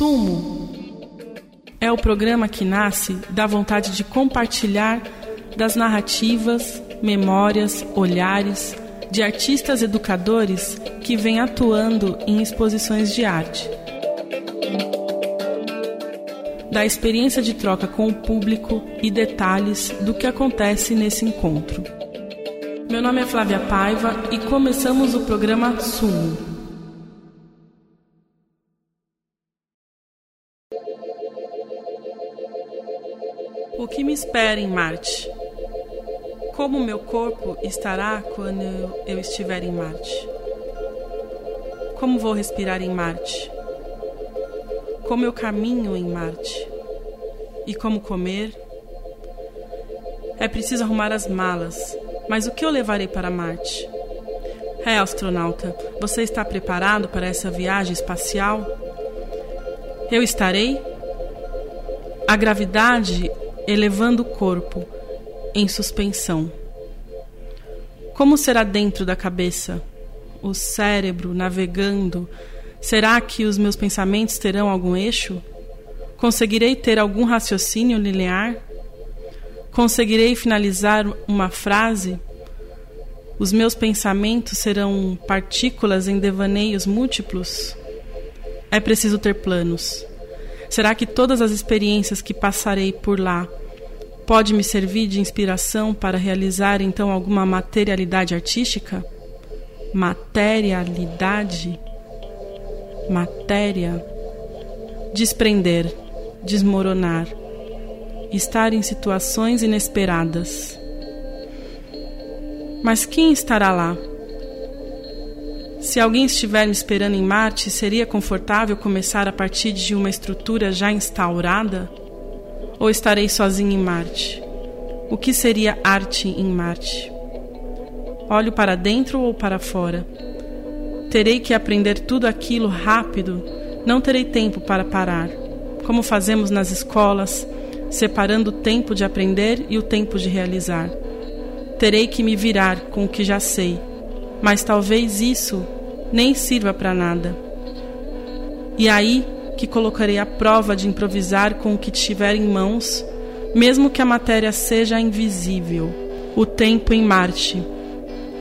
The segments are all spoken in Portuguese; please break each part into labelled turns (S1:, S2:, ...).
S1: Sumo é o programa que nasce da vontade de compartilhar das narrativas, memórias, olhares de artistas educadores que vêm atuando em exposições de arte. Da experiência de troca com o público e detalhes do que acontece nesse encontro. Meu nome é Flávia Paiva e começamos o programa Sumo. Que me espera em Marte? Como meu corpo estará quando eu estiver em Marte? Como vou respirar em Marte? Como eu caminho em Marte? E como comer? É preciso arrumar as malas, mas o que eu levarei para Marte? É, astronauta, você está preparado para essa viagem espacial? Eu estarei? A gravidade elevando o corpo em suspensão. Como será dentro da cabeça? O cérebro navegando? Será que os meus pensamentos terão algum eixo? Conseguirei ter algum raciocínio linear? Conseguirei finalizar uma frase? Os meus pensamentos serão partículas em devaneios múltiplos? É preciso ter planos. Será que todas as experiências que passarei por lá pode me servir de inspiração para realizar então alguma materialidade artística? Materialidade? Matéria? Desprender, desmoronar, estar em situações inesperadas. Mas quem estará lá? Se alguém estiver me esperando em Marte, seria confortável começar a partir de uma estrutura já instaurada? Ou estarei sozinho em Marte? O que seria arte em Marte? Olho para dentro ou para fora? Terei que aprender tudo aquilo rápido, não terei tempo para parar. Como fazemos nas escolas, separando o tempo de aprender e o tempo de realizar. Terei que me virar com o que já sei, mas talvez isso nem sirva para nada. E aí que colocarei a prova de improvisar com o que tiver em mãos, mesmo que a matéria seja invisível, o tempo em Marte.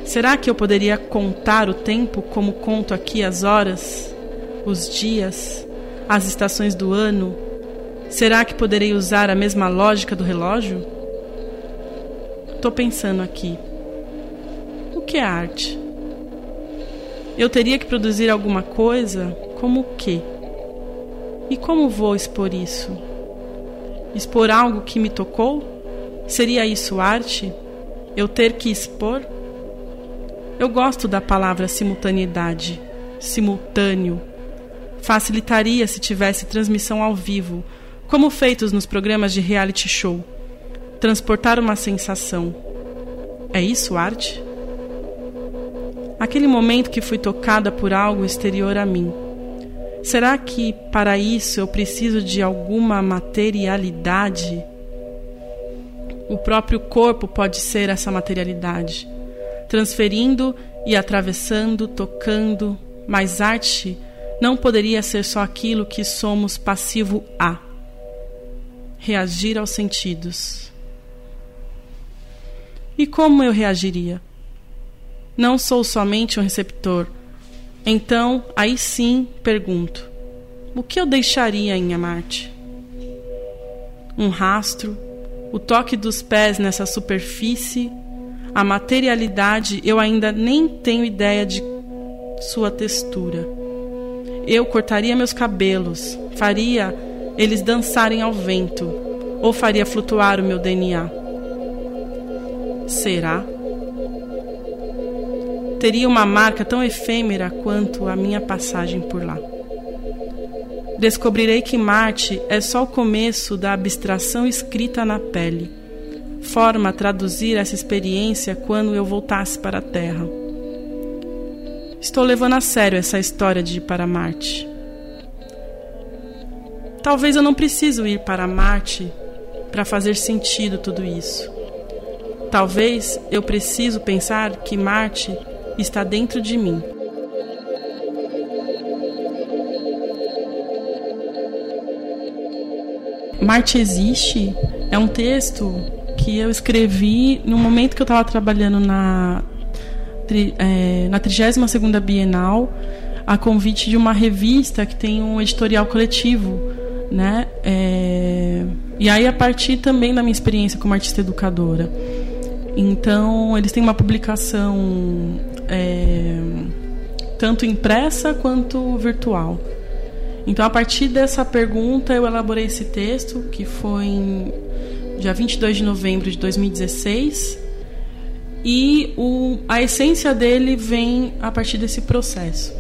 S1: Será que eu poderia contar o tempo como conto aqui as horas, os dias, as estações do ano? Será que poderei usar a mesma lógica do relógio? Estou pensando aqui. O que é arte? Eu teria que produzir alguma coisa? Como o quê? E como vou expor isso? Expor algo que me tocou? Seria isso arte? Eu ter que expor? Eu gosto da palavra simultaneidade, simultâneo. Facilitaria se tivesse transmissão ao vivo, como feitos nos programas de reality show. Transportar uma sensação. É isso arte? Aquele momento que fui tocada por algo exterior a mim Será que para isso eu preciso de alguma materialidade? O próprio corpo pode ser essa materialidade, transferindo e atravessando, tocando, mas arte não poderia ser só aquilo que somos passivo a reagir aos sentidos. E como eu reagiria? Não sou somente um receptor então, aí sim, pergunto: o que eu deixaria em Marte? Um rastro, o toque dos pés nessa superfície, a materialidade, eu ainda nem tenho ideia de sua textura. Eu cortaria meus cabelos, faria eles dançarem ao vento, ou faria flutuar o meu DNA. Será? Teria uma marca tão efêmera quanto a minha passagem por lá. Descobrirei que Marte é só o começo da abstração escrita na pele, forma a traduzir essa experiência quando eu voltasse para a Terra. Estou levando a sério essa história de ir para Marte. Talvez eu não preciso ir para Marte para fazer sentido tudo isso. Talvez eu preciso pensar que Marte está dentro de mim. Marte Existe é um texto que eu escrevi no momento que eu estava trabalhando na, é, na 32ª Bienal, a convite de uma revista que tem um editorial coletivo, né? É, e aí a partir também da minha experiência como artista educadora. Então eles têm uma publicação é, tanto impressa quanto virtual. Então, a partir dessa pergunta, eu elaborei esse texto, que foi em dia 22 de novembro de 2016. E o, a essência dele vem a partir desse processo.